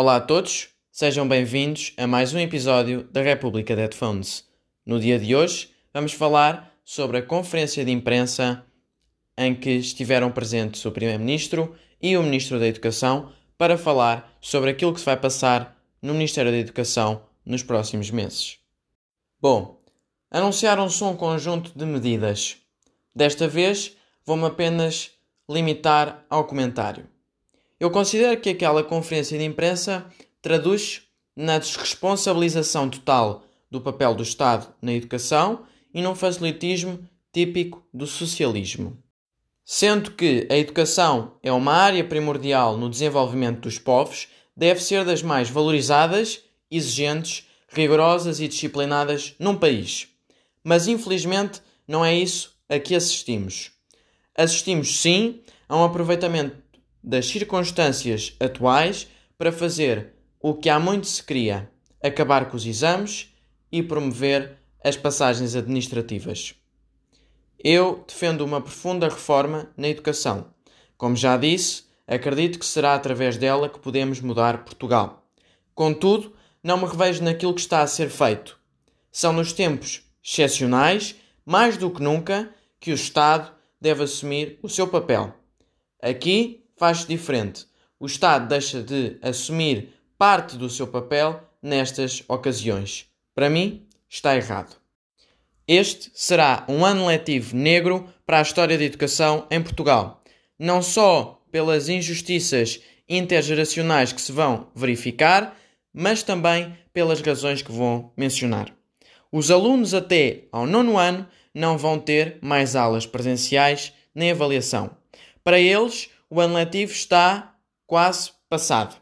Olá a todos, sejam bem-vindos a mais um episódio da República de Headphones. No dia de hoje vamos falar sobre a conferência de imprensa em que estiveram presentes o Primeiro-Ministro e o Ministro da Educação para falar sobre aquilo que se vai passar no Ministério da Educação nos próximos meses. Bom, anunciaram-se um conjunto de medidas. Desta vez vou-me apenas limitar ao comentário. Eu considero que aquela conferência de imprensa traduz na desresponsabilização total do papel do Estado na educação e num facilitismo típico do socialismo. Sendo que a educação é uma área primordial no desenvolvimento dos povos, deve ser das mais valorizadas, exigentes, rigorosas e disciplinadas num país. Mas infelizmente não é isso a que assistimos. Assistimos sim a um aproveitamento das circunstâncias atuais para fazer o que há muito se queria: acabar com os exames e promover as passagens administrativas. Eu defendo uma profunda reforma na educação. Como já disse, acredito que será através dela que podemos mudar Portugal. Contudo, não me revejo naquilo que está a ser feito. São nos tempos excepcionais, mais do que nunca, que o Estado deve assumir o seu papel. Aqui faz-se diferente. O Estado deixa de assumir parte do seu papel nestas ocasiões. Para mim, está errado. Este será um ano letivo negro para a história da educação em Portugal, não só pelas injustiças intergeracionais que se vão verificar, mas também pelas razões que vou mencionar. Os alunos até ao nono ano não vão ter mais aulas presenciais nem avaliação. Para eles, o ano letivo está quase passado.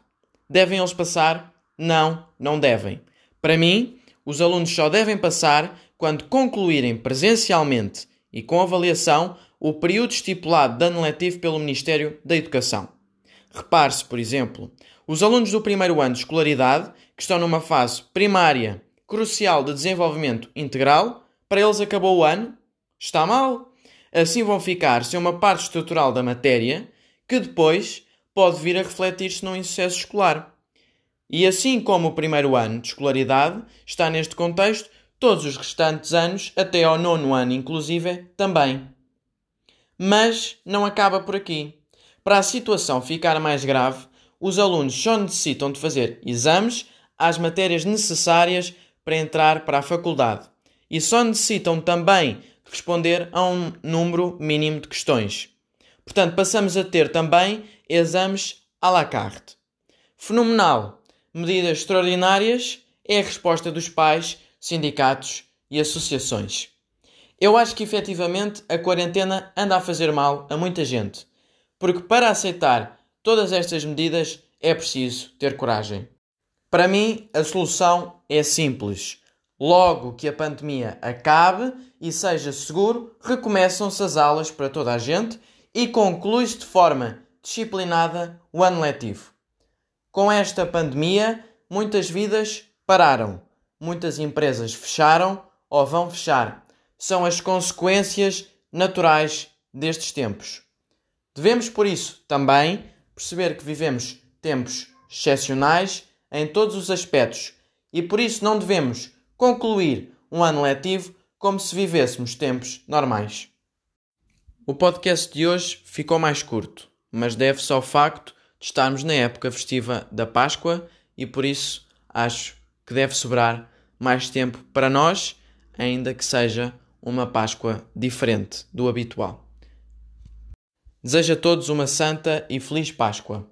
Devem eles passar? Não, não devem. Para mim, os alunos só devem passar quando concluírem presencialmente e com avaliação o período estipulado de ano letivo pelo Ministério da Educação. Repare-se, por exemplo, os alunos do primeiro ano de escolaridade, que estão numa fase primária crucial de desenvolvimento integral, para eles acabou o ano? Está mal. Assim vão ficar sem uma parte estrutural da matéria que depois pode vir a refletir-se num insucesso escolar. E assim como o primeiro ano de escolaridade está neste contexto, todos os restantes anos, até ao nono ano inclusive, também. Mas não acaba por aqui. Para a situação ficar mais grave, os alunos só necessitam de fazer exames às matérias necessárias para entrar para a faculdade e só necessitam também responder a um número mínimo de questões. Portanto, passamos a ter também exames à la carte. Fenomenal! Medidas extraordinárias é a resposta dos pais, sindicatos e associações. Eu acho que efetivamente a quarentena anda a fazer mal a muita gente, porque para aceitar todas estas medidas é preciso ter coragem. Para mim, a solução é simples. Logo que a pandemia acabe e seja seguro, recomeçam-se as aulas para toda a gente e conclui-se de forma disciplinada o ano letivo. Com esta pandemia, muitas vidas pararam, muitas empresas fecharam ou vão fechar. São as consequências naturais destes tempos. Devemos, por isso, também perceber que vivemos tempos excepcionais em todos os aspectos e por isso não devemos concluir um ano letivo como se vivêssemos tempos normais. O podcast de hoje ficou mais curto, mas deve-se ao facto de estarmos na época festiva da Páscoa e por isso acho que deve sobrar mais tempo para nós, ainda que seja uma Páscoa diferente do habitual. Desejo a todos uma santa e feliz Páscoa.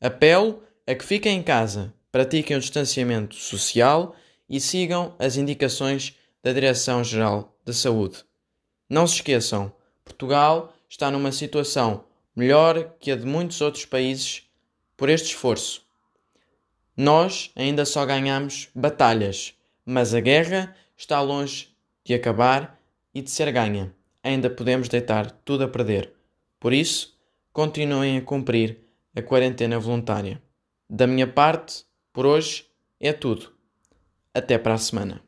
Apelo a que fiquem em casa, pratiquem o distanciamento social e sigam as indicações da Direção-Geral da Saúde. Não se esqueçam, Portugal está numa situação melhor que a de muitos outros países por este esforço. Nós ainda só ganhamos batalhas, mas a guerra está longe de acabar e de ser ganha. Ainda podemos deitar tudo a perder. Por isso, continuem a cumprir a quarentena voluntária. Da minha parte, por hoje, é tudo. Até para a semana.